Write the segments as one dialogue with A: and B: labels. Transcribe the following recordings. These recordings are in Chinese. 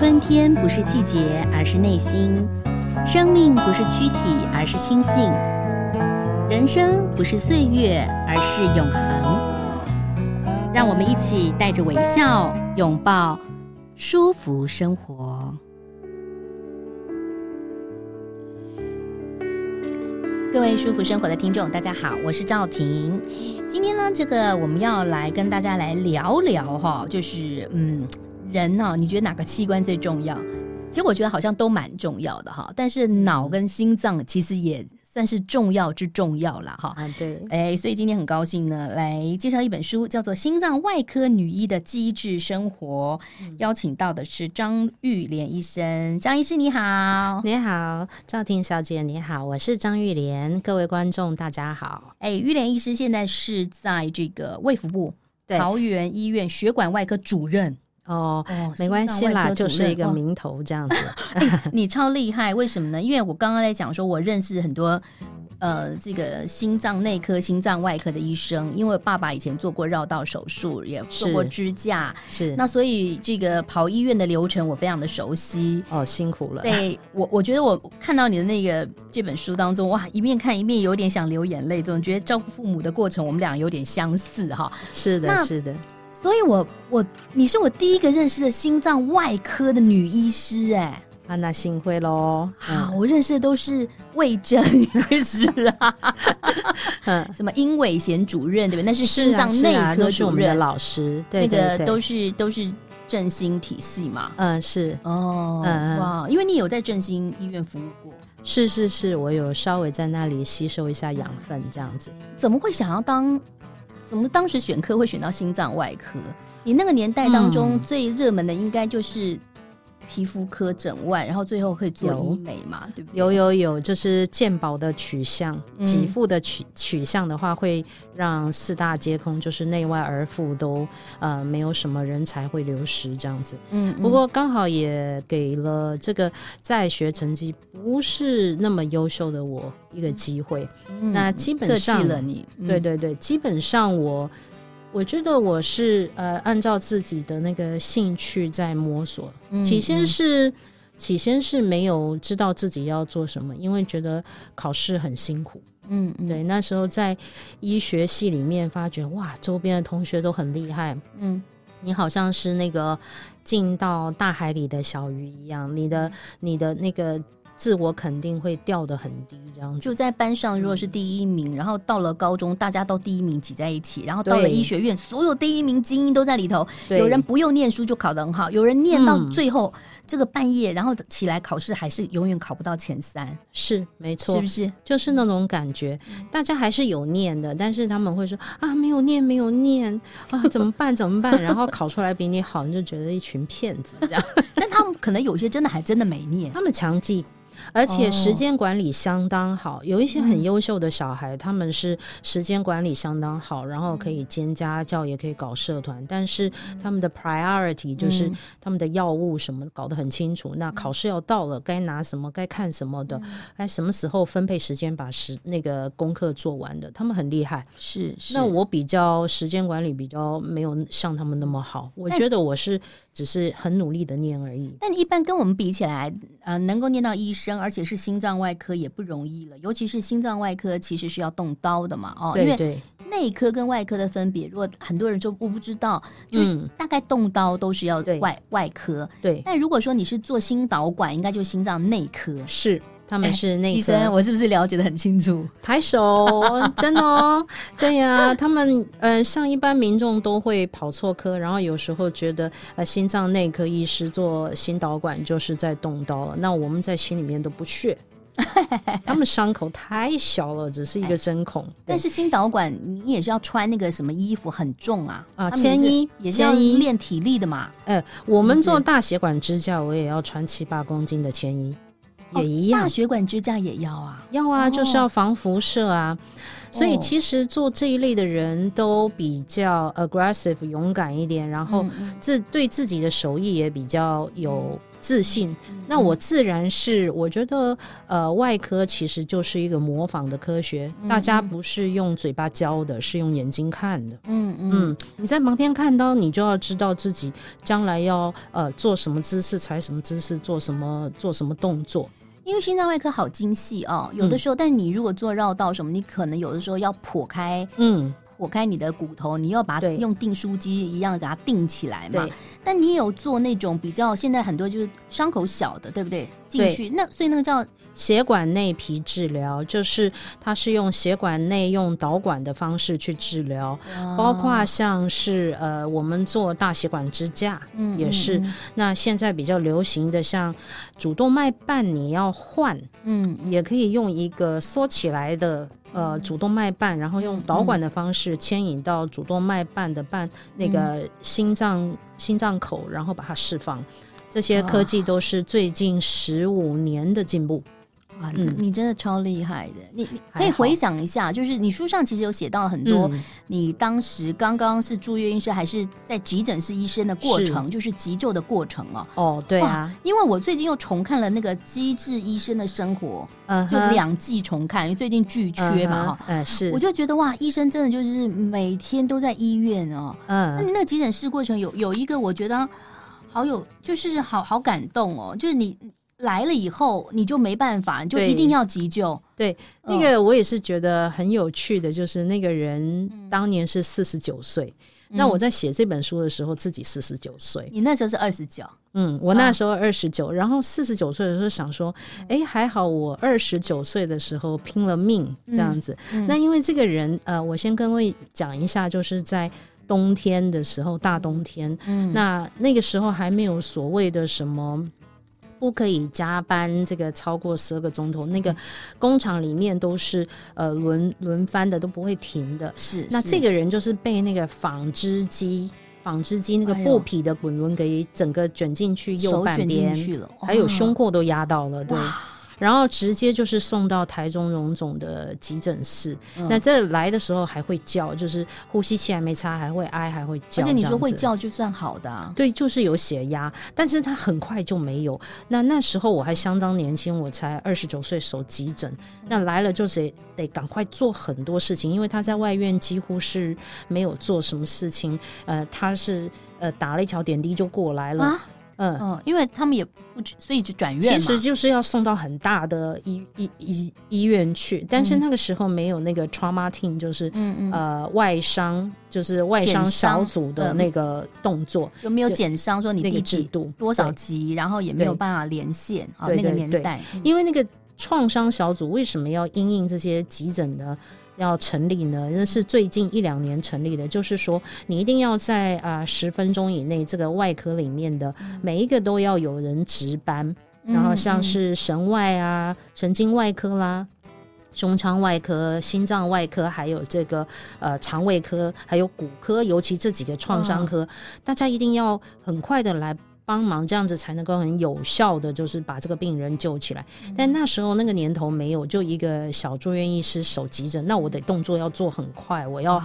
A: 春天不是季节，而是内心；生命不是躯体，而是心性；人生不是岁月，而是永恒。让我们一起带着微笑，拥抱舒服生活。各位舒服生活的听众，大家好，我是赵婷。今天呢，这个我们要来跟大家来聊聊哈，就是嗯。人呢、哦？你觉得哪个器官最重要？其实我觉得好像都蛮重要的哈，但是脑跟心脏其实也算是重要之重要了哈。
B: 啊，对，
A: 哎，所以今天很高兴呢，来介绍一本书，叫做《心脏外科女医的机智生活》，嗯、邀请到的是张玉莲医生。张医师你好，
B: 你好，赵婷小姐你好，我是张玉莲。各位观众大家好。
A: 哎，玉莲医师现在是在这个卫福部桃园医院血管外科主任。
B: 哦，哦没关系啦，就是一个名头这样子。
A: 你超厉害，为什么呢？因为我刚刚在讲说，我认识很多呃，这个心脏内科、心脏外科的医生，因为爸爸以前做过绕道手术，也做过支架，
B: 是
A: 那所以这个跑医院的流程我非常的熟悉。
B: 哦，辛苦了。
A: 对，我我觉得我看到你的那个这本书当中，哇，一面看一面有点想流眼泪，总觉得照顾父母的过程，我们俩有点相似哈。
B: 是的，是的。
A: 所以我，我我你是我第一个认识的心脏外科的女医师，哎，
B: 啊，那幸会喽。
A: 好，我认识的都是魏征医师啊，嗯，什么殷伟贤主任对不对？那是心脏内科主任，
B: 的老师，对，
A: 那个都是都是振兴体系嘛。
B: 嗯，是
A: 哦，嗯哇，因为你有在振兴医院服务过，
B: 是是是，我有稍微在那里吸收一下养分，这样子。
A: 怎么会想要当？怎么当时选科会选到心脏外科？你那个年代当中最热门的应该就是皮肤科诊外，然后最后可以做医美嘛，对不对？
B: 有有有，就是健保的取向，给付的取取向的话，会让四大皆空，就是内外而富都呃没有什么人才会流失这样子。嗯，不过刚好也给了这个在学成绩不是那么优秀的我一个机会。嗯、那基本上
A: 了你，
B: 嗯、对对对，基本上我。我觉得我是呃，按照自己的那个兴趣在摸索。嗯、起先是、嗯、起先是没有知道自己要做什么，因为觉得考试很辛苦。嗯，嗯对，那时候在医学系里面发觉，哇，周边的同学都很厉害。嗯，你好像是那个进到大海里的小鱼一样，你的你的那个。自我肯定会掉得很低，这样子
A: 就在班上，如果是第一名，嗯、然后到了高中，大家都第一名挤在一起，然后到了医学院，所有第一名精英都在里头。有人不用念书就考得很好，有人念到最后、嗯、这个半夜，然后起来考试还是永远考不到前三。
B: 是没错，
A: 是不是？
B: 就是那种感觉，大家还是有念的，但是他们会说啊，没有念，没有念啊，怎么办？怎么办？然后考出来比你好，你就觉得一群骗子这样。
A: 但他们可能有些真的还真的没念，
B: 他们强记。而且时间管理相当好，哦、有一些很优秀的小孩，嗯、他们是时间管理相当好，然后可以兼家教，也可以搞社团，但是他们的 priority 就是他们的药物什么搞得很清楚。嗯、那考试要到了，该拿什么，该看什么的，该、嗯、什么时候分配时间把时那个功课做完的，他们很厉害。
A: 是，是
B: 那我比较时间管理比较没有像他们那么好，我觉得我是只是很努力的念而已。
A: 但一般跟我们比起来，呃，能够念到医生。而且是心脏外科也不容易了，尤其是心脏外科其实是要动刀的嘛，哦，
B: 对对，
A: 因为内科跟外科的分别，如果很多人就不不知道，就大概动刀都是要外、嗯、外科，对。但如果说你是做心导管，应该就是心脏内科，
B: 是。他们是那个医
A: 生，我是不是了解的很清楚？
B: 拍手，真的哦，对呀、啊，他们呃，像一般民众都会跑错科，然后有时候觉得呃，心脏内科医师做心导管就是在动刀了，那我们在心里面都不屑，他们伤口太小了，只是一个针孔。
A: 但是心导管你也是要穿那个什么衣服，很重啊
B: 啊，铅衣
A: 也是要练体力的嘛。
B: 呃，我们做大血管支架，我也要穿七八公斤的铅衣。也一样，
A: 大血管支架也要啊，
B: 要啊，哦、就是要防辐射啊。所以其实做这一类的人都比较 aggressive 勇敢一点，然后自对自己的手艺也比较有自信。那我自然是我觉得，呃，外科其实就是一个模仿的科学，大家不是用嘴巴教的，是用眼睛看的。嗯。嗯，你在旁边看到，你就要知道自己将来要呃做什么姿势，踩什么姿势，做什么做什么动作。
A: 因为心脏外科好精细哦，有的时候，嗯、但你如果做绕道什么，你可能有的时候要剖开，嗯，剖开你的骨头，你要把它用订书机一样给它订起来嘛。但你有做那种比较，现在很多就是伤口小的，对不对？进去那所以那个叫。
B: 血管内皮治疗就是，它是用血管内用导管的方式去治疗，包括像是呃，我们做大血管支架，嗯，也是。嗯嗯、那现在比较流行的像主动脉瓣，你要换，嗯，也可以用一个缩起来的呃主动脉瓣，然后用导管的方式牵引到主动脉瓣的瓣那个心脏心脏口，然后把它释放。这些科技都是最近十五年的进步。
A: 哇，你真的超厉害的！你你可以回想一下，就是你书上其实有写到很多，你当时刚刚是住院医师还是在急诊室医生的过程，就是急救的过程哦。
B: 哦，对啊，
A: 因为我最近又重看了那个《机智医生的生活》，就两季重看，因为最近剧缺嘛，哈，
B: 嗯，是，
A: 我就觉得哇，医生真的就是每天都在医院哦。嗯，那你那个急诊室过程有有一个，我觉得好有，就是好好感动哦，就是你。来了以后，你就没办法，你就一定要急救。
B: 对，那个我也是觉得很有趣的，就是那个人当年是四十九岁，嗯、那我在写这本书的时候，自己四十九岁。
A: 你那时候是二十九，
B: 嗯，我那时候二十九，然后四十九岁的时候想说，哎、嗯，还好我二十九岁的时候拼了命这样子。那因为这个人，呃，我先跟各位讲一下，就是在冬天的时候，大冬天，嗯，那那个时候还没有所谓的什么。不可以加班，这个超过十二个钟头，那个工厂里面都是呃轮轮番的，都不会停的。是，那这个人就是被那个纺织机，纺织机那个布匹的滚轮给整个卷进去右半边去了，还有胸廓都压到了，对。然后直接就是送到台中荣总的急诊室。嗯、那这来的时候还会叫，就是呼吸器还没插，还会哀，还会叫。
A: 而且你说会叫就算好的、啊。
B: 对，就是有血压，但是他很快就没有。那那时候我还相当年轻，我才二十九岁守急诊。那来了就是得赶快做很多事情，因为他在外院几乎是没有做什么事情。呃，他是呃打了一条点滴就过来了。啊
A: 嗯。嗯，因为他们也不，所以就转院
B: 其实就是要送到很大的医医医医院去，但是那个时候没有那个 trauma team，就是嗯嗯。呃外伤，就是外伤小组的那个动作，
A: 有没有减伤说你第几度多少级，然后也没有办法连线啊那个年代，
B: 因为那个创伤小组为什么要因应这些急诊的？要成立呢，那是最近一两年成立的。就是说，你一定要在啊十分钟以内，这个外科里面的每一个都要有人值班。嗯、然后像是神外啊、神经外科啦、胸腔外科、心脏外科，还有这个呃肠胃科，还有骨科，尤其这几个创伤科，哦、大家一定要很快的来。帮忙这样子才能够很有效的，就是把这个病人救起来。但那时候那个年头没有，就一个小住院医师手急诊，那我得动作要做很快，我要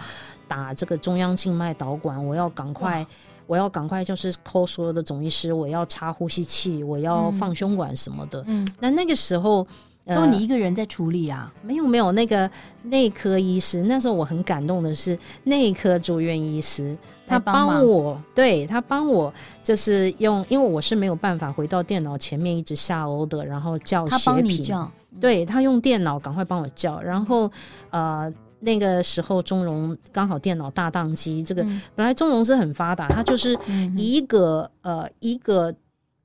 B: 打这个中央静脉导管，我要赶快，我要赶快就是 call 所有的总医师，我要插呼吸器，我要放胸管什么的。嗯，那那个时候。
A: 都你一个人在处理啊？
B: 没有没有，那个内科医师，那时候我很感动的是内科住院医师，他帮我，对，他帮我就是用，因为我是没有办法回到电脑前面一直下 order，然后叫他帮你叫对他用电脑赶快帮我叫，然后呃那个时候中荣刚好电脑大宕机，这个、嗯、本来中荣是很发达，他就是一个、嗯、呃一个。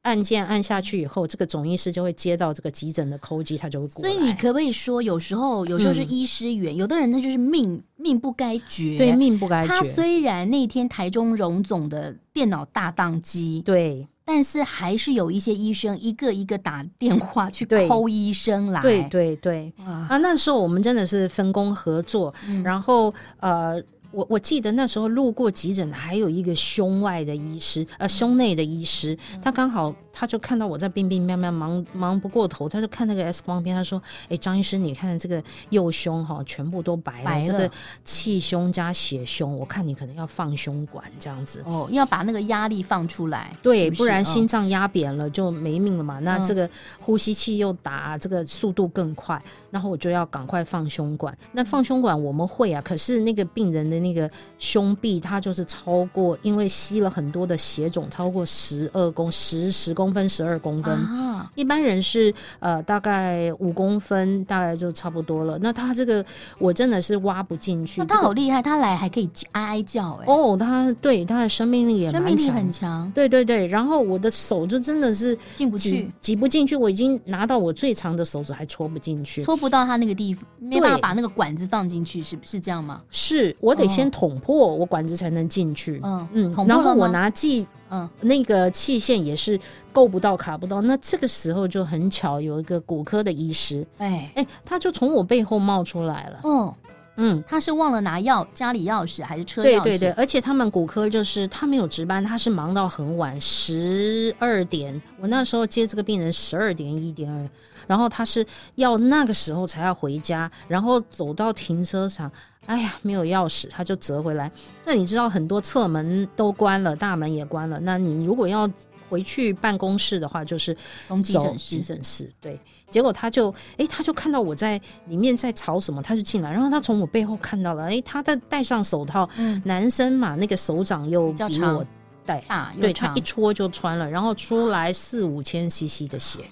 B: 按键按下去以后，这个总医师就会接到这个急诊的 call 机，他就会过来。
A: 所以你可不可以说，有时候有时候是医师缘，嗯、有的人那就是命命不该绝。
B: 对，命不该绝。
A: 他虽然那天台中荣总的电脑大宕机，
B: 对，
A: 但是还是有一些医生一个一个打电话去 call 医生
B: 来。对对对。啊，那时候我们真的是分工合作，嗯、然后呃。我我记得那时候路过急诊，还有一个胸外的医师，呃，胸内的医师，他刚好他就看到我在病病喵喵忙忙不过头，他就看那个 X 光片，他说：“哎，张医师，你看这个右胸哈，全部都白了，白了这个气胸加血胸，我看你可能要放胸管这样子
A: 哦，要把那个压力放出来，
B: 对，
A: 是是
B: 不然心脏压扁了就没命了嘛。哦、那这个呼吸器又打，这个速度更快，然后我就要赶快放胸管。那放胸管我们会啊，可是那个病人的那个胸壁，它就是超过，因为吸了很多的血肿，超过十二公十十公分、十二公分。啊、一般人是呃大概五公分，大概就差不多了。那他这个我真的是挖不进去。
A: 他好厉害，他来还可以哀哀叫哎、
B: 欸。哦，他对他的生命力也蛮强，
A: 生命力很强。
B: 对对对，然后我的手就真的是
A: 进不去，
B: 挤不进去。我已经拿到我最长的手指还戳不进去，
A: 戳不到他那个地方，没办法把那个管子放进去，是是这样吗？
B: 是我得先捅破我管子才能进去。嗯嗯，
A: 嗯
B: 然后我拿计。嗯，那个器械也是够不到卡不到，那这个时候就很巧，有一个骨科的医师，哎哎，他就从我背后冒出来了。嗯
A: 嗯，他是忘了拿钥家里钥匙还是车钥匙？
B: 对对对，而且他们骨科就是他没有值班，他是忙到很晚，十二点。我那时候接这个病人十二点一点二，然后他是要那个时候才要回家，然后走到停车场。哎呀，没有钥匙，他就折回来。那你知道很多侧门都关了，大门也关了。那你如果要回去办公室的话，就是
A: 从急诊室。
B: 急诊室对，结果他就哎，他就看到我在里面在吵什么，他就进来，然后他从我背后看到了，哎，他在戴上手套，嗯、男生嘛，那个手掌又比我戴
A: 大，
B: 对他一戳就穿了，然后出来四五千 CC 的血。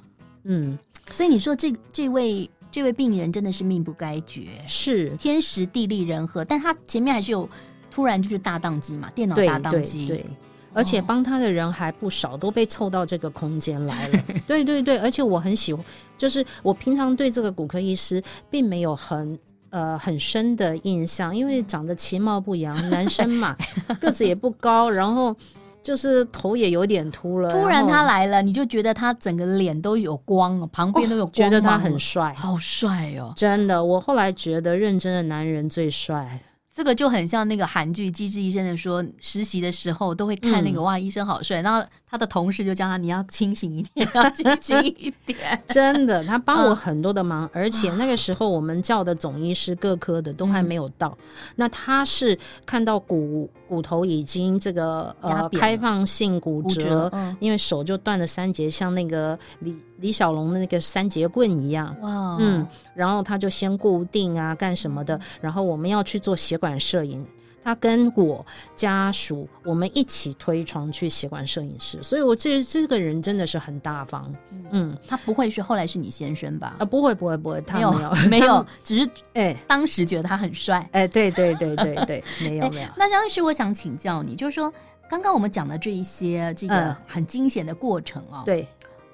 B: 嗯，
A: 所以你说这这位。这位病人真的是命不该绝，
B: 是。
A: 天时地利人和，但他前面还是有突然就是大宕机嘛，电脑大宕机，
B: 对，对，对，而且帮他的人还不少，都被凑到这个空间来了。对对对，而且我很喜欢，就是我平常对这个骨科医师并没有很呃很深的印象，因为长得其貌不扬，男生嘛，个子也不高，然后。就是头也有点秃了，
A: 突然他来了，你就觉得他整个脸都有光，旁边都有光，
B: 觉得他很帅，
A: 好帅哦！
B: 真的，我后来觉得认真的男人最帅。
A: 这个就很像那个韩剧《机智医生》的说，实习的时候都会看那个、嗯、哇，医生好帅。然后他的同事就叫他，你要清醒一点，要清醒一点。
B: 真的，他帮我很多的忙，嗯、而且那个时候我们叫的总医师各科的都还没有到。嗯、那他是看到骨骨头已经这个呃开放性骨折，骨折嗯、因为手就断了三节，像那个李李小龙的那个三节棍一样。哇，嗯，然后他就先固定啊，干什么的？然后我们要去做血管。摄影，他跟我家属，我们一起推床去血管摄影师，所以我这这个人真的是很大方。嗯，
A: 他不会是后来是你先生吧？
B: 啊，不会不会不会，他没有没有，
A: 没有只是哎，当时觉得他很帅。
B: 哎，对对对对对，没有 没有。
A: 那张律师，我想请教你，就是说刚刚我们讲的这一些这个很惊险的过程啊，
B: 对。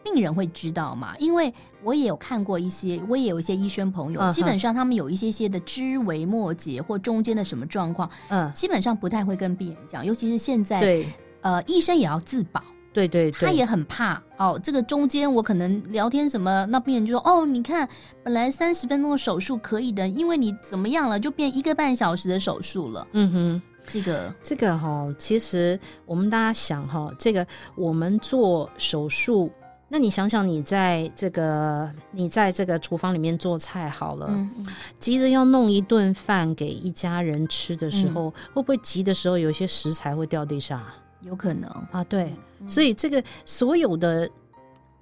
A: 病人会知道嘛？因为我也有看过一些，我也有一些医生朋友，嗯、基本上他们有一些些的知微末节或中间的什么状况，嗯，基本上不太会跟病人讲，尤其是现在，
B: 对，
A: 呃，医生也要自保，
B: 对对对，
A: 他也很怕哦，这个中间我可能聊天什么，那病人就说，哦，你看，本来三十分钟的手术可以的，因为你怎么样了，就变一个半小时的手术了，
B: 嗯哼，
A: 这个
B: 这个哈、哦，其实我们大家想哈、哦，这个我们做手术。那你想想，你在这个你在这个厨房里面做菜好了，嗯嗯、急着要弄一顿饭给一家人吃的时候，嗯、会不会急的时候有一些食材会掉地上？
A: 有可能
B: 啊，对，嗯、所以这个所有的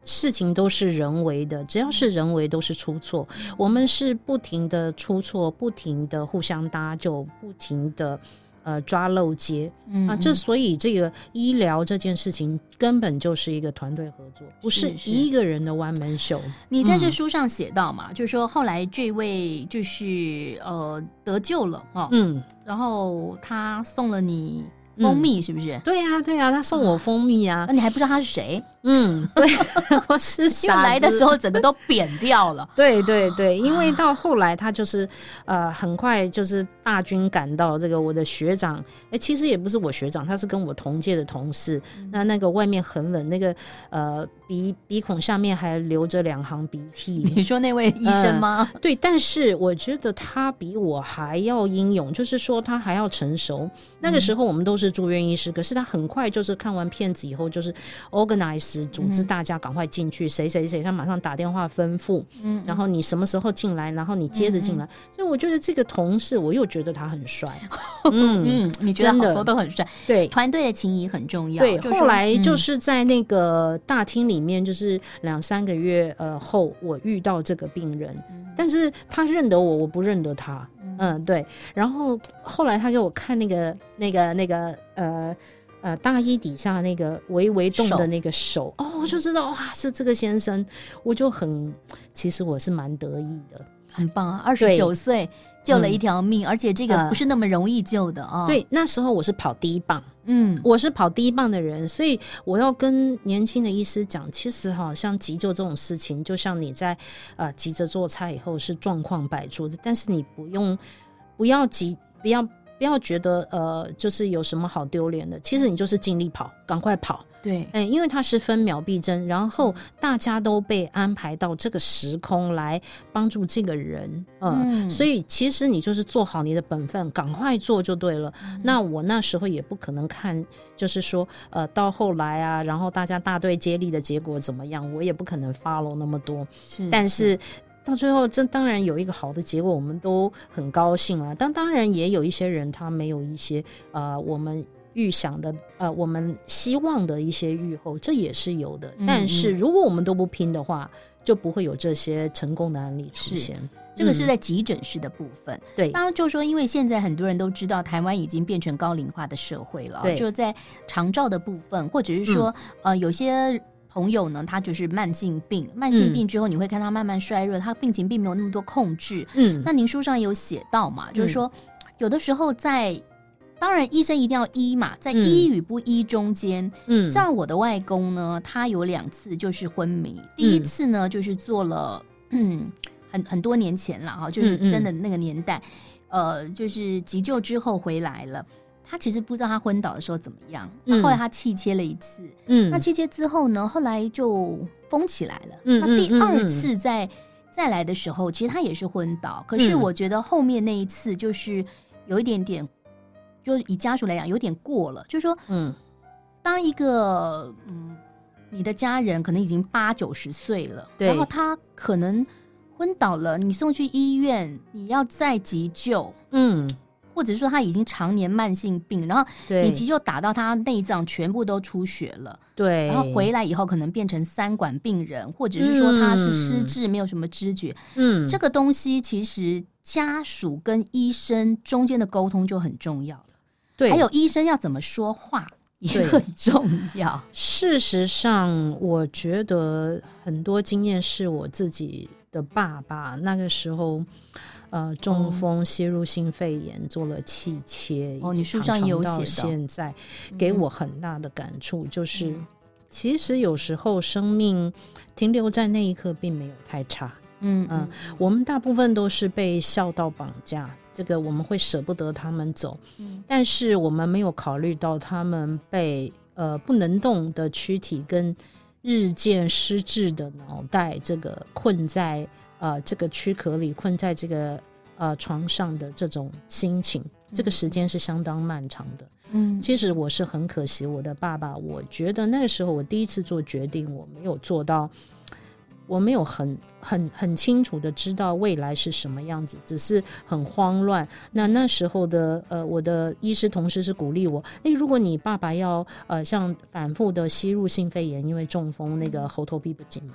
B: 事情都是人为的，只要是人为都是出错。嗯、我们是不停的出错，不停的互相搭救，不停的。呃，抓漏接，啊，这所以这个医疗这件事情根本就是一个团队合作，不是一个人的 one man show。
A: 你在这书上写到嘛，嗯、就是说后来这位就是呃得救了哦，嗯，然后他送了你蜂蜜，嗯、是不是？
B: 对呀、啊，对呀、啊，他送我蜂蜜啊，
A: 那你还不知道他是谁？
B: 嗯，对，我是
A: 来的时候整个都扁掉了。
B: 对对对，因为到后来他就是呃，很快就是大军赶到这个我的学长，哎、欸，其实也不是我学长，他是跟我同届的同事。嗯、那那个外面很冷，那个呃鼻鼻孔下面还流着两行鼻涕。
A: 你说那位医生吗？
B: 呃、对，但是我觉得他比我还要英勇，就是说他还要成熟。那个时候我们都是住院医师，可是他很快就是看完片子以后就是 organize。思，组织大家赶快进去，谁谁谁，他马上打电话吩咐，嗯，然后你什么时候进来，然后你接着进来。所以我觉得这个同事，我又觉得他很帅，
A: 嗯嗯，你觉得好多都很帅，
B: 对，
A: 团队的情谊很重要。
B: 对，后来就是在那个大厅里面，就是两三个月呃后，我遇到这个病人，但是他认得我，我不认得他，嗯，对。然后后来他给我看那个那个那个呃。呃，大衣底下那个微微动的那个手，手哦，我就知道哇，是这个先生，我就很，其实我是蛮得意的，
A: 很棒啊，二十九岁救了一条命，嗯，而且这个不是那么容易救的啊，哦。
B: 对，那时候我是跑第一棒，嗯，我是跑第一棒的人，所以我要跟年轻的医师讲，其实哈，像急救这种事情，就像你在呃急着做菜以后是状况百出的，但是你不用不要急，不要。不要觉得呃，就是有什么好丢脸的。其实你就是尽力跑，赶快跑。
A: 对，
B: 哎，因为它是分秒必争，然后大家都被安排到这个时空来帮助这个人，呃、嗯，所以其实你就是做好你的本分，赶快做就对了。嗯、那我那时候也不可能看，就是说呃，到后来啊，然后大家大队接力的结果怎么样，我也不可能 follow 那么多。是，但是。到最后，这当然有一个好的结果，我们都很高兴啊。但当然也有一些人，他没有一些呃，我们预想的呃，我们希望的一些预后，这也是有的。但是如果我们都不拼的话，就不会有这些成功的案例出现。
A: 这个是在急诊室的部分。对、嗯，当然就说，因为现在很多人都知道，台湾已经变成高龄化的社会了。对，就在长照的部分，或者是说，嗯、呃，有些。朋友呢，他就是慢性病，慢性病之后你会看他慢慢衰弱，嗯、他病情并没有那么多控制。嗯，那您书上有写到嘛，嗯、就是说有的时候在，当然医生一定要医嘛，在医与不医中间，嗯，像我的外公呢，他有两次就是昏迷，嗯、第一次呢就是做了，嗯，很很多年前了哈，就是真的那个年代，嗯嗯呃，就是急救之后回来了。他其实不知道他昏倒的时候怎么样，那、嗯、后来他气切了一次，嗯，那气切之后呢，后来就封起来了。嗯，那第二次再、嗯、再来的时候，其实他也是昏倒，可是我觉得后面那一次就是有一点点，就以家属来讲有点过了，就是说，嗯，当一个嗯你的家人可能已经八九十岁了，对，然后他可能昏倒了，你送去医院，你要再急救，嗯。或者是说他已经常年慢性病，然后你急救打到他内脏全部都出血了，对，然后回来以后可能变成三管病人，或者是说他是失智，没有什么知觉，嗯，这个东西其实家属跟医生中间的沟通就很重要了，对，还有医生要怎么说话也很重要。
B: 事实上，我觉得很多经验是我自己的爸爸那个时候。呃，中风、吸入性肺炎，哦、做了气切。
A: 哦，你书上有写到。
B: 现在给我很大的感触，就是、嗯、其实有时候生命停留在那一刻并没有太差。嗯嗯、呃，我们大部分都是被孝道绑架，这个我们会舍不得他们走。嗯，但是我们没有考虑到他们被呃不能动的躯体跟日渐失智的脑袋这个困在。呃，这个躯壳里困在这个呃床上的这种心情，这个时间是相当漫长的。嗯，其实我是很可惜我的爸爸。我觉得那个时候我第一次做决定，我没有做到，我没有很很很清楚的知道未来是什么样子，只是很慌乱。那那时候的呃，我的医师同事是鼓励我，诶，如果你爸爸要呃像反复的吸入性肺炎，因为中风那个喉头闭不紧嘛。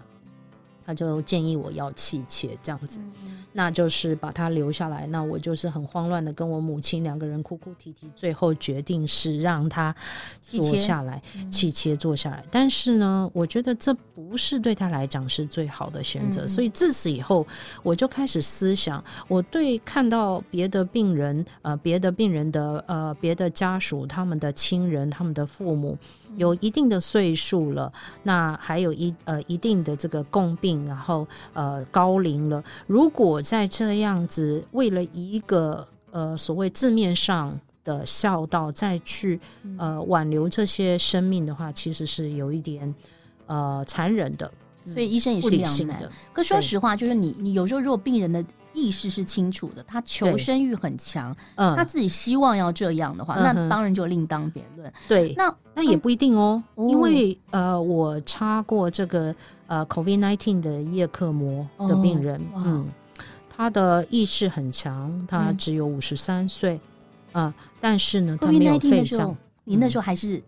B: 他就建议我要弃切这样子，嗯，那就是把他留下来。那我就是很慌乱的跟我母亲两个人哭哭啼啼，最后决定是让他坐下来弃切坐下来。但是呢，我觉得这不是对他来讲是最好的选择，嗯，所以自此以后我就开始思想，我对看到别的病人，呃，别的病人的呃，别的家属，他们的亲人，他们的父母有一定的岁数了，那还有一呃一定的这个共病。然后呃高龄了，如果在这样子为了一个呃所谓字面上的孝道再去呃挽留这些生命的话，其实是有一点呃残忍的。
A: 所以医生也是两难的。可说实话，就是你你有时候如果病人的意识是清楚的，他求生欲很强，嗯，他自己希望要这样的话，那当然就另当别论。
B: 对，那那也不一定哦，因为呃，我插过这个呃 COVID-19 的叶克膜的病人，嗯，他的意识很强，他只有五十三岁，啊，但是呢，他没有肺脏。
A: 你那时候还是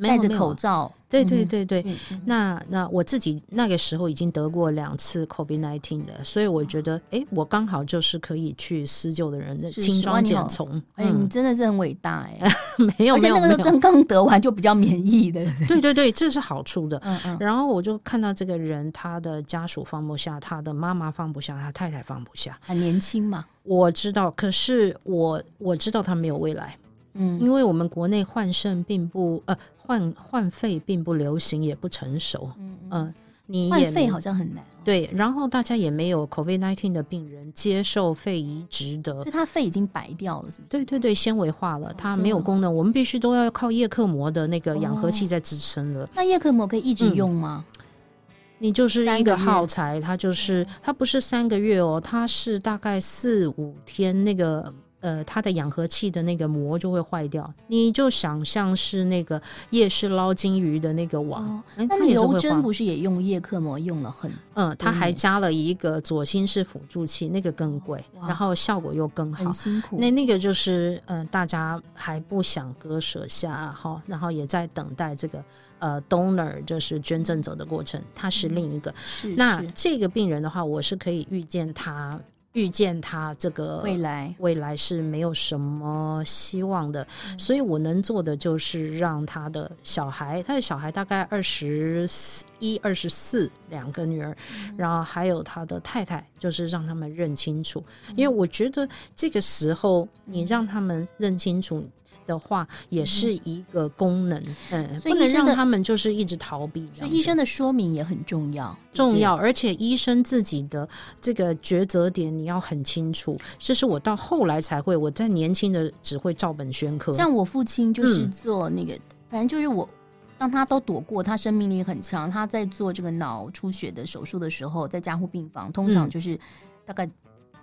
A: 戴着口罩？
B: 对对对对，那那我自己那个时候已经得过两次 COVID-19 了，所以我觉得，哎，我刚好就是可以去施救的人的轻装简从。
A: 哎，你真的是很伟大哎！
B: 没有而且，
A: 那个时候刚刚得完就比较免疫的。
B: 对对对，这是好处的。嗯嗯。然后我就看到这个人，他的家属放不下，他的妈妈放不下，他太太放不下。
A: 很年轻嘛？
B: 我知道，可是我我知道他没有未来。嗯，因为我们国内换肾并不呃换换肺并不流行，也不成熟。嗯嗯、呃，你也
A: 换肺好像很难、哦。
B: 对，然后大家也没有 COVID-19 的病人接受肺移植的，
A: 所以他肺已经白掉了，是不是？
B: 对对对，纤维化了，它没有功能，哦、我们必须都要靠叶克膜的那个氧合器在支撑了。哦、
A: 那叶克膜可以一直用吗？
B: 嗯、你就是一个耗材，它就是它不是三个月哦，它是大概四五天那个。呃，它的氧合器的那个膜就会坏掉，你就想象是那个夜市捞金鱼的那个
A: 网。那刘真不是也用叶克膜用了很？
B: 嗯，它还加了一个左心室辅助器，那个更贵，哦、然后效果又更好。
A: 很辛苦。
B: 那那个就是，呃，大家还不想割舍下哈，然后也在等待这个呃 donor，就是捐赠者的过程。他是另一个。是。那这个病人的话，我是可以预见他。预见他这个未来。未来是没有什么希望的，嗯、所以我能做的就是让他的小孩，他的小孩大概二十一、二十四两个女儿，嗯、然后还有他的太太，就是让他们认清楚，嗯、因为我觉得这个时候你让他们认清楚。的话也是一个功能，嗯，不能让他们就是一直逃避。
A: 所以医生的说明也很重要，
B: 重要，而且医生自己的这个抉择点你要很清楚。这是我到后来才会，我在年轻的只会照本宣科。
A: 像我父亲就是做那个，嗯、反正就是我当他都躲过，他生命力很强。他在做这个脑出血的手术的时候，在加护病房，通常就是大概。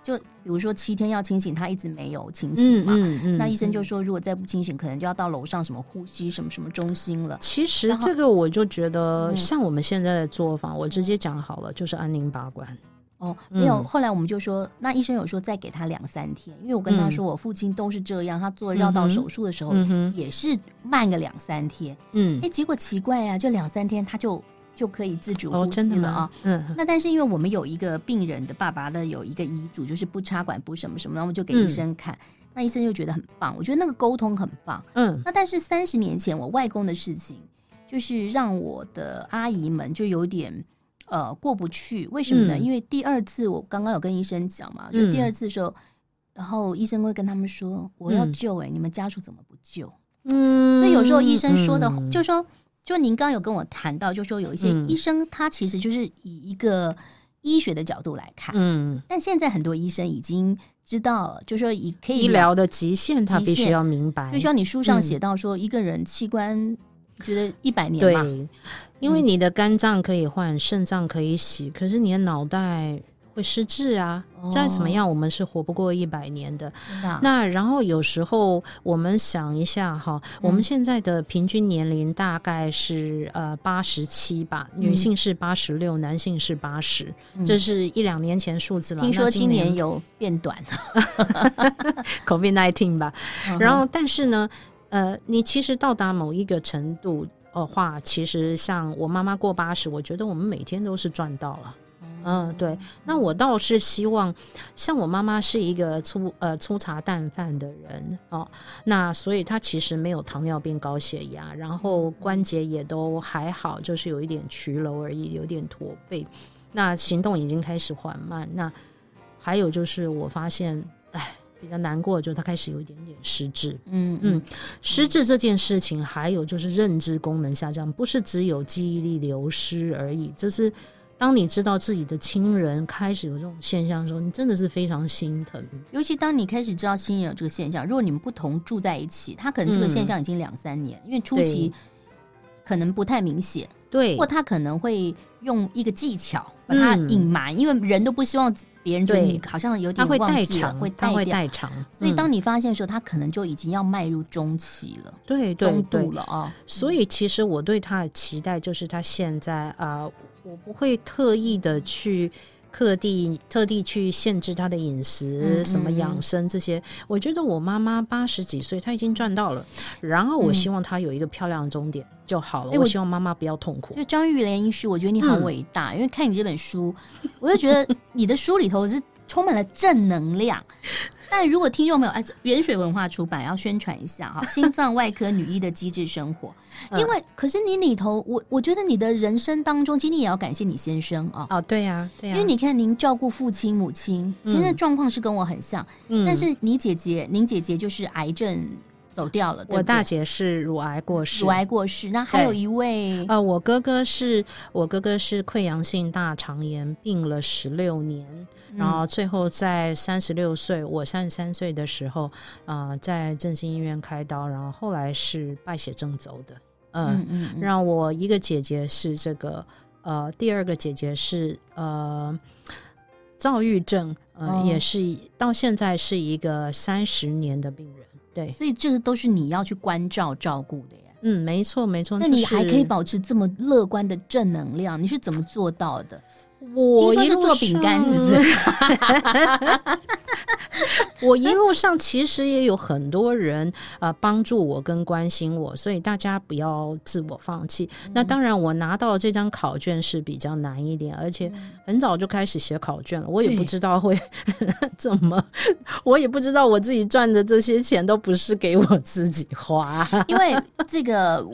A: 就比如说七天要清醒，他一直没有清醒嘛，嗯嗯嗯、那医生就说，如果再不清醒，可能就要到楼上什么呼吸什么什么中心了。
B: 其实这个我就觉得，像我们现在的做法，嗯、我直接讲好了，就是安宁拔管。
A: 哦，没有。后来我们就说，那医生有说再给他两三天，因为我跟他说，我父亲都是这样，他做绕道手术的时候也是慢个两三天。嗯，哎，结果奇怪啊，就两三天他就。就可以自主呼吸了啊，嗯，那但是因为我们有一个病人的爸爸的有一个遗嘱，就是不插管不什么什么，然后我们就给医生看，嗯、那医生就觉得很棒，我觉得那个沟通很棒，嗯，那但是三十年前我外公的事情，就是让我的阿姨们就有点呃过不去，为什么呢？嗯、因为第二次我刚刚有跟医生讲嘛，就第二次的时候，嗯、然后医生会跟他们说我要救、欸，哎、嗯，你们家属怎么不救？嗯，所以有时候医生说的，嗯、就说。就您刚刚有跟我谈到，就说有一些医生他其实就是以一个医学的角度来看，嗯，但现在很多医生已经知道，就说以可以
B: 医疗的极限，他必须要明白，
A: 就像你书上写到说，一个人器官觉得一百年嘛，
B: 对，因为你的肝脏可以换，肾脏可以洗，可是你的脑袋。会失智啊！再怎么样，我们是活不过一百年的。哦、那然后有时候我们想一下哈，嗯、我们现在的平均年龄大概是呃八十七吧，嗯、女性是八十六，男性是八十，嗯，这是一两年前数字了。
A: 听说今年有变短，
B: COVID nineteen 吧。然后但是呢，呃，你其实到达某一个程度的话，其实像我妈妈过八十，我觉得我们每天都是赚到了。嗯，对，那我倒是希望，像我妈妈是一个粗呃粗茶淡饭的人哦，那所以她其实没有糖尿病、高血压，然后关节也都还好，就是有一点佝僂而已，有点驼背，那行动已经开始缓慢。那还有就是我发现，哎，比较难过，就她开始有一点点失智。嗯嗯，失智这件事情，还有就是认知功能下降，不是只有记忆力流失而已，这是。当你知道自己的亲人开始有这种现象的时候，你真的是非常心疼。
A: 尤其当你开始知道亲人有这个现象，如果你们不同住在一起，他可能这个现象已经两三年，嗯、因为初期可能不太明显，
B: 对，
A: 或他可能会用一个技巧把它隐瞒，因为人都不希望别人觉得你好像有点忘记了，会
B: 他会代偿。
A: 所以当你发现的时候，他可能就已经要迈入中期了，
B: 对，
A: 中度了啊。
B: 所以其实我对他的期待就是，他现在啊，我不会特意的去。特地特地去限制他的饮食，什么养生这些，我觉得我妈妈八十几岁，她已经赚到了。然后我希望她有一个漂亮的终点就好了。嗯、我希望妈妈不要痛苦。就
A: 张玉莲医师，我觉得你好伟大，嗯、因为看你这本书，我就觉得你的书里头是充满了正能量。但如果听众没有哎，原水文化出版要宣传一下哈，心脏外科女医的机智生活。因为可是你里头，我我觉得你的人生当中，今天也要感谢你先生啊。
B: 哦，对呀，对呀。
A: 因为你看，您照顾父亲母亲，现在状况是跟我很像。嗯。但是你姐姐，您姐姐就是癌症走掉了。
B: 我大姐是乳癌过世。
A: 乳癌过世，那还有一位。
B: 呃，我哥哥是我哥哥是溃疡性大肠炎，病了十六年。然后最后在三十六岁，我三十三岁的时候，啊、呃，在振兴医院开刀，然后后来是败血症走的。呃、嗯嗯嗯。让我一个姐姐是这个，呃，第二个姐姐是呃，躁郁症，呃，哦、也是到现在是一个三十年的病人。对，
A: 所以这个都是你要去关照照顾的呀。
B: 嗯，没错没错。
A: 那你还可以保持这么乐观的正能量，你是怎么做到的？
B: 我
A: 听说是做饼干，是不是？
B: 我一路上其实也有很多人啊帮助我跟关心我，所以大家不要自我放弃。嗯、那当然，我拿到这张考卷是比较难一点，而且很早就开始写考卷了。我也不知道会 怎么，我也不知道我自己赚的这些钱都不是给我自己花，
A: 因为这个。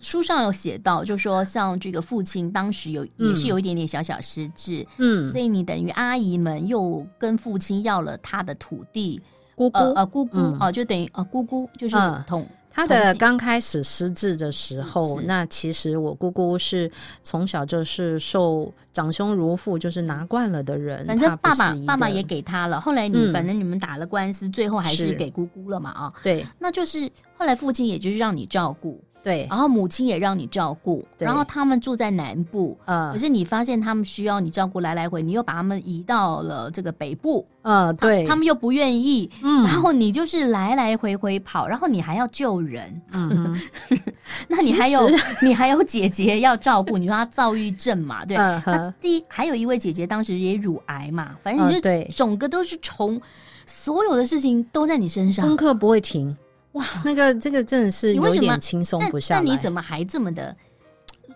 A: 书上有写到，就说像这个父亲当时有也是有一点点小小失智，嗯，所以你等于阿姨们又跟父亲要了他的土地，
B: 姑姑。
A: 呃姑姑哦，就等于呃姑姑就是同
B: 他的刚开始失智的时候，那其实我姑姑是从小就是受长兄如父，就是拿惯了的人，
A: 反正爸爸爸爸也给他了，后来你反正你们打了官司，最后还是给姑姑了嘛啊，
B: 对，
A: 那就是后来父亲也就是让你照顾。
B: 对，
A: 然后母亲也让你照顾，然后他们住在南部，嗯，可是你发现他们需要你照顾来来回，你又把他们移到了这个北部，
B: 嗯，对。
A: 他，他们又不愿意，嗯，然后你就是来来回回跑，然后你还要救人，嗯，那你还有 你还有姐姐要照顾，你说她躁郁症嘛，对，那第一还有一位姐姐当时也乳癌嘛，反正你就对，整个都是从所有的事情都在你身上，
B: 功课不会停。哇，那个这个真的是有点轻松不下来。
A: 那你怎么还这么的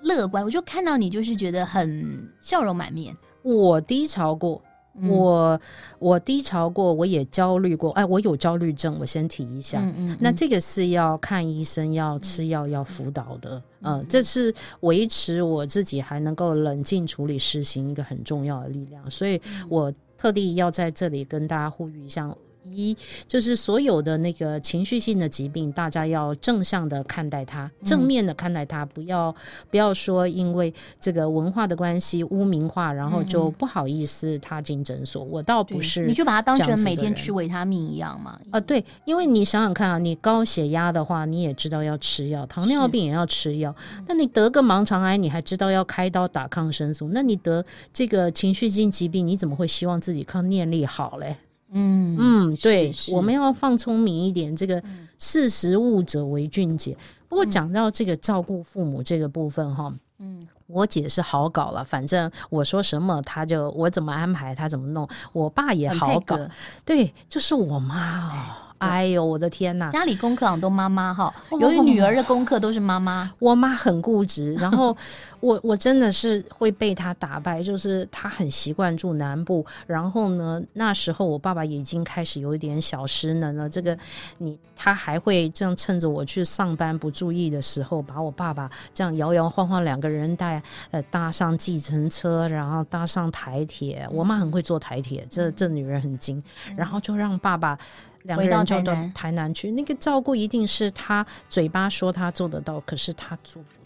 A: 乐观？我就看到你就是觉得很笑容满面。
B: 我低潮过，嗯、我我低潮过，我也焦虑过。哎，我有焦虑症，我先提一下。嗯嗯。那这个是要看医生，要吃药，要辅导的。嗯，嗯，这是维持我自己还能够冷静处理事情一个很重要的力量。所以我特地要在这里跟大家呼吁一下。一就是所有的那个情绪性的疾病，大家要正向的看待它，正面的看待它，不要不要说因为这个文化的关系污名化，然后就不好意思踏进诊所。我倒不是，
A: 你就把它当成每天吃维他命一样嘛？
B: 啊，对，因为你想想看啊，你高血压的话，你也知道要吃药；糖尿病也要吃药。那你得个盲肠癌，你还知道要开刀打抗生素？那你得这个情绪性疾病，你怎么会希望自己靠念力好嘞？嗯嗯，对，是是我们要放聪明一点。这个识时务者为俊杰。不过讲到这个照顾父母这个部分哈，嗯，我姐是好搞了，反正我说什么，她就我怎么安排，她怎么弄。我爸也好搞，对，就是我妈哦。哎呦，我的天呐！
A: 家里功课好像都妈妈哈，由于女儿的功课都是妈妈，
B: 我妈很固执，然后 我我真的是会被她打败，就是她很习惯住南部，然后呢，那时候我爸爸已经开始有一点小失能了，这个你他还会这样趁着我去上班不注意的时候，把我爸爸这样摇摇晃晃两个人带呃搭上计程车，然后搭上台铁，我妈很会坐台铁，这这女人很精，然后就让爸爸。两个人就到台南去，那个照顾一定是他嘴巴说他做得到，可是他做不到。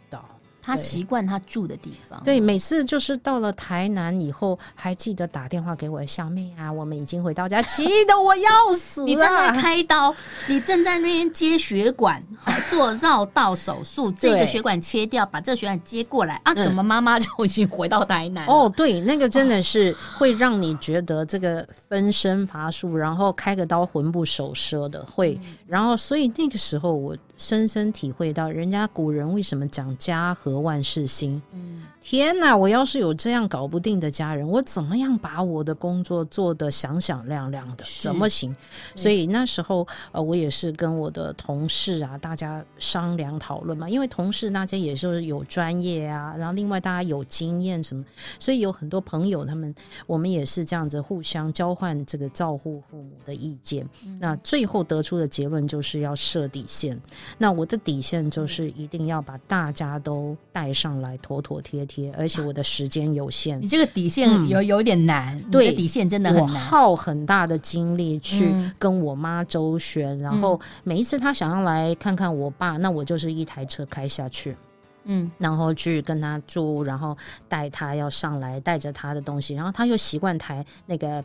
A: 他习惯他住的地方。
B: 对，每次就是到了台南以后，还记得打电话给我的小妹啊，我们已经回到家，气得我要死。
A: 你正在开刀，你正在那边接血管，好做绕道手术，这个血管切掉，把这个血管接过来啊？怎么妈妈就已经回到台南？
B: 哦，对，那个真的是会让你觉得这个分身乏术，然后开个刀魂不守舍的会，然后所以那个时候我。深深体会到，人家古人为什么讲家和万事兴？嗯，天哪！我要是有这样搞不定的家人，我怎么样把我的工作做得响响亮亮的？怎么行？所以那时候，呃，我也是跟我的同事啊，大家商量讨论嘛。因为同事大家也是有专业啊，然后另外大家有经验什么，所以有很多朋友他们，我们也是这样子互相交换这个照顾父母的意见。嗯。那最后得出的结论就是要设底线。那我的底线就是一定要把大家都带上来，妥妥贴贴，而且我的时间有限。
A: 你这个底线有有点难，对，底线真的很难。
B: 我耗很大的精力去跟我妈周旋，然后每一次她想要来看看我爸，那我就是一台车开下去，嗯，然后去跟他住，然后带他要上来，带着他的东西，然后他又习惯抬那个。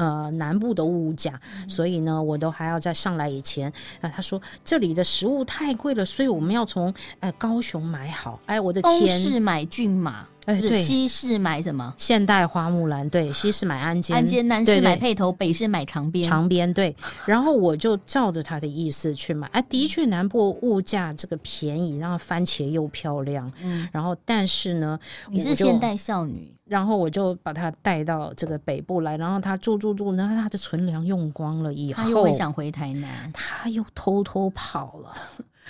B: 呃，南部的物价，所以呢，我都还要在上来以前啊。他说这里的食物太贵了，所以我们要从呃高雄买好。哎，我的天，
A: 东市买骏马，哎，对，西市买什么？
B: 现代花木兰，对，西市买鞍韉，
A: 鞍韉，南市买配头，北市买长边，
B: 长边，对。然后我就照着他的意思去买。哎，的确南部物价这个便宜，然后番茄又漂亮。嗯，然后但是呢，
A: 你是现代少女。
B: 然后我就把他带到这个北部来，然后他住住住，然后他的存粮用光了以后，
A: 他又会想回台南，
B: 他又偷偷跑了，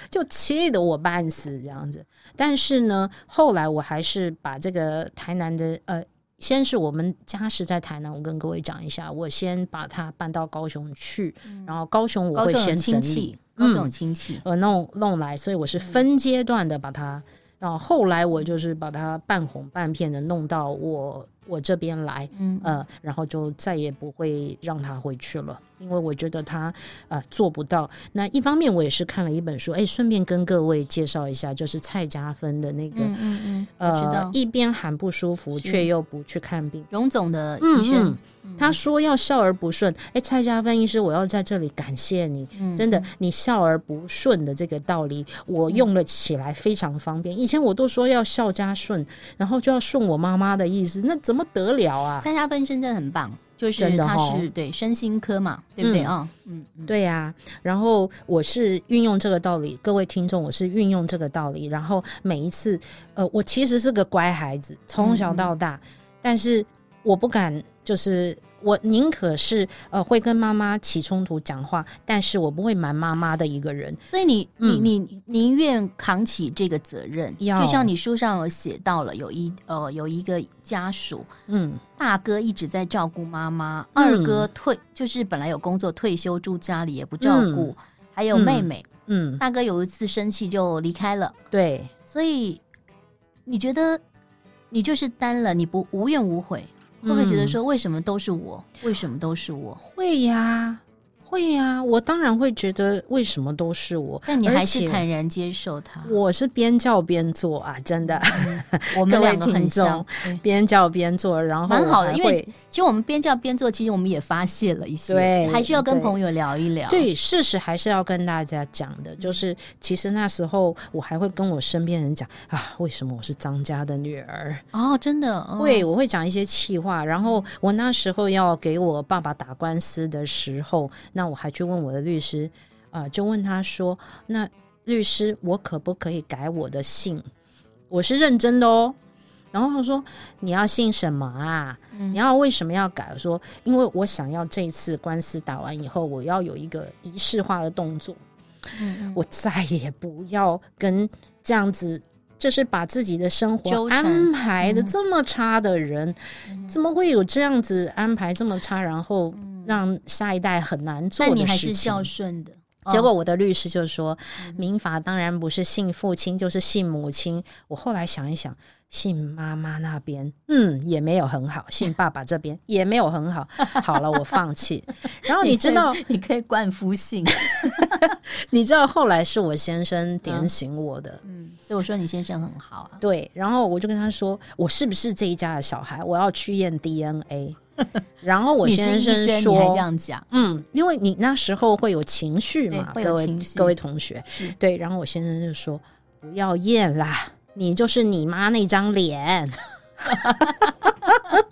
B: 就气得我半死这样子。但是呢，后来我还是把这个台南的呃，先是我们家是在台南，我跟各位讲一下，我先把它搬到高雄去，嗯、然后高雄我会先整理，
A: 高雄有亲戚，呃、
B: 嗯、弄弄来，所以我是分阶段的把它。然后后来我就是把它半哄半骗的弄到我我这边来，嗯呃，然后就再也不会让他回去了。因为我觉得他呃做不到。那一方面我也是看了一本书，哎，顺便跟各位介绍一下，就是蔡家芬的那个，嗯嗯嗯，呃，一边喊不舒服却又不去看病，
A: 荣总的医生，
B: 嗯嗯，他说要笑而不顺。哎，蔡家芬医师，我要在这里感谢你，嗯，真的，你笑而不顺的这个道理，我用了起来非常方便。以前我都说要笑加顺，然后就要顺我妈妈的意思，那怎么得了啊？
A: 参加分身真的很棒。就是他是对身心科嘛，对不对啊？
B: 嗯，对呀。然后我是运用这个道理，各位听众，我是运用这个道理。然后每一次，呃，我其实是个乖孩子，从小到大，但是我不敢就是。我宁可是呃会跟妈妈起冲突讲话，但是我不会瞒妈妈的一个人。
A: 所以你、嗯、你你宁愿扛起这个责任，就像你书上有写到了，有一呃有一个家属，嗯，大哥一直在照顾妈妈，嗯、二哥退就是本来有工作退休住家里也不照顾，嗯、还有妹妹，嗯，大哥有一次生气就离开了，
B: 对，
A: 所以你觉得你就是担了，你不无怨无悔。会不会觉得说，为什么都是我？嗯、为什么都是我？
B: 会呀。会呀、啊，我当然会觉得为什么都是我，
A: 但你还是坦然接受他。
B: 我是边叫边做啊，真的。
A: 嗯、我 们两个很像，
B: 边叫边做，然后蛮
A: 好的。因为其实我们边叫边做，其实我们也发泄了一些，对，还是要跟朋友聊一聊。
B: 对，对事实还是要跟大家讲的，就是其实那时候我还会跟我身边人讲啊，为什么我是张家的女儿？
A: 哦，真的，哦、
B: 会我会讲一些气话。然后我那时候要给我爸爸打官司的时候。那我还去问我的律师，啊、呃，就问他说：“那律师，我可不可以改我的姓？我是认真的哦。”然后他说：“你要姓什么啊？嗯、你要为什么要改？”我说：“因为我想要这一次官司打完以后，我要有一个仪式化的动作，嗯嗯我再也不要跟这样子。”就是把自己的生活安排的这么差的人，嗯、怎么会有这样子安排这么差，然后让下一代很难做的事情？但你还是
A: 孝顺的。
B: 结果我的律师就说，哦、民法当然不是信父亲就是信母亲。我后来想一想，信妈妈那边，嗯，也没有很好；信爸爸这边 也没有很好。好了，我放弃。然后你知道，
A: 你可以冠夫姓。
B: 你知道后来是我先生点醒我的，
A: 嗯，嗯，所以我说你先生很好啊。
B: 对，然后我就跟他说，我是不是这一家的小孩？我要去验 DNA。然后我先生说，
A: 你还这样讲，
B: 嗯，因为你那时候会有情绪嘛，各位各位同学，对。然后我先生就说，不要验啦，你就是你妈那张脸。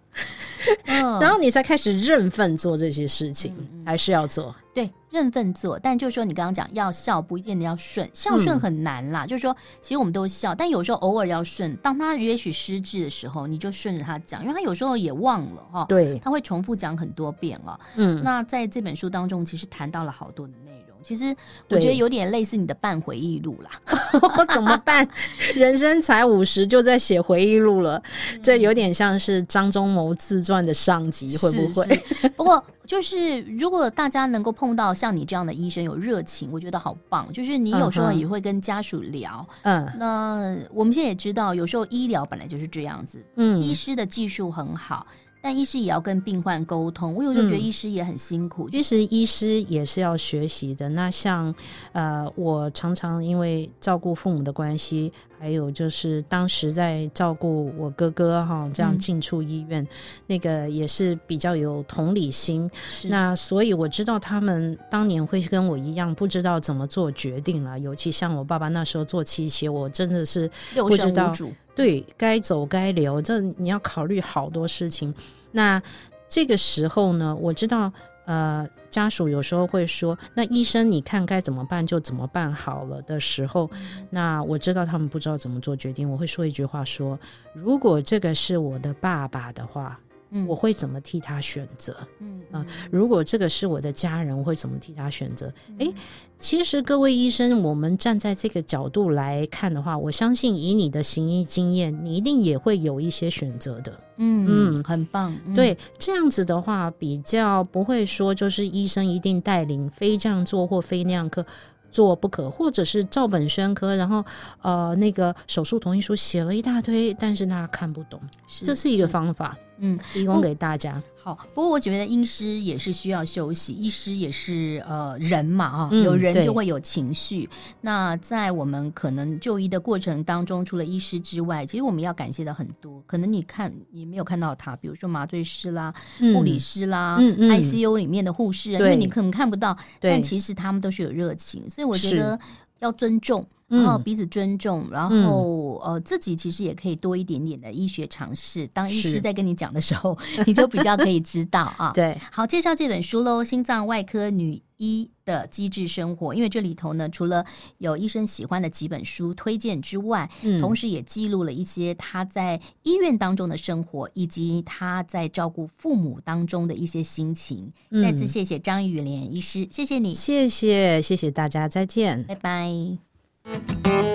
B: 嗯，然后你才开始认份做这些事情，嗯、还是要做？
A: 对，认份做。但就是说，你刚刚讲要孝，不一定要顺，孝顺很难啦。嗯、就是说，其实我们都孝，但有时候偶尔要顺。当他也许失智的时候，你就顺着他讲，因为他有时候也忘了哈。
B: 对，
A: 他会重复讲很多遍啊。嗯，那在这本书当中，其实谈到了好多的内容。其实我觉得有点类似你的半回忆录啦，
B: 怎么办？人生才五十就在写回忆录了，嗯、这有点像是张忠谋自传的上集，会不会？
A: 是是不过就是如果大家能够碰到像你这样的医生有热情，我觉得好棒。就是你有时候也会跟家属聊，嗯，那我们现在也知道，有时候医疗本来就是这样子，嗯，医师的技术很好。但医师也要跟病患沟通，我有时候觉得医师也很辛苦。
B: 其实医师也是要学习的。那像呃，我常常因为照顾父母的关系，还有就是当时在照顾我哥哥哈，这样进出医院，嗯、那个也是比较有同理心。那所以我知道他们当年会跟我一样，不知道怎么做决定了。尤其像我爸爸那时候做七期，我真的是不知道。对，该走该留，这你要考虑好多事情。那这个时候呢，我知道，呃，家属有时候会说：“那医生，你看该怎么办就怎么办好了。”的时候，那我知道他们不知道怎么做决定。我会说一句话说：“如果这个是我的爸爸的话。”我会怎么替他选择？嗯啊，如果这个是我的家人，我会怎么替他选择？诶、嗯，其实各位医生，我们站在这个角度来看的话，我相信以你的行医经验，你一定也会有一些选择的。
A: 嗯嗯，很棒。嗯、
B: 对，这样子的话，比较不会说就是医生一定带领非这样做或非那样科做不可，或者是照本宣科，然后呃那个手术同意书写了一大堆，但是他看不懂，是这是一个方法。嗯，提供给大家。
A: 好，不过我觉得医师也是需要休息，医师也是呃人嘛啊，有人就会有情绪。嗯、那在我们可能就医的过程当中，除了医师之外，其实我们要感谢的很多。可能你看你没有看到他，比如说麻醉师啦、护、嗯、理师啦、嗯嗯、ICU 里面的护士，对因为你可能看不到，对但其实他们都是有热情，所以我觉得要尊重。然后彼此尊重，嗯、然后呃，自己其实也可以多一点点的医学尝试。当医师在跟你讲的时候，你就比较可以知道啊。对，好，介绍这本书喽，《心脏外科女医的机智生活》。因为这里头呢，除了有医生喜欢的几本书推荐之外，嗯、同时也记录了一些她在医院当中的生活，以及她在照顾父母当中的一些心情。嗯、再次谢谢张玉莲医师，谢谢你，
B: 谢谢谢谢大家，再见，
A: 拜拜。Thank you.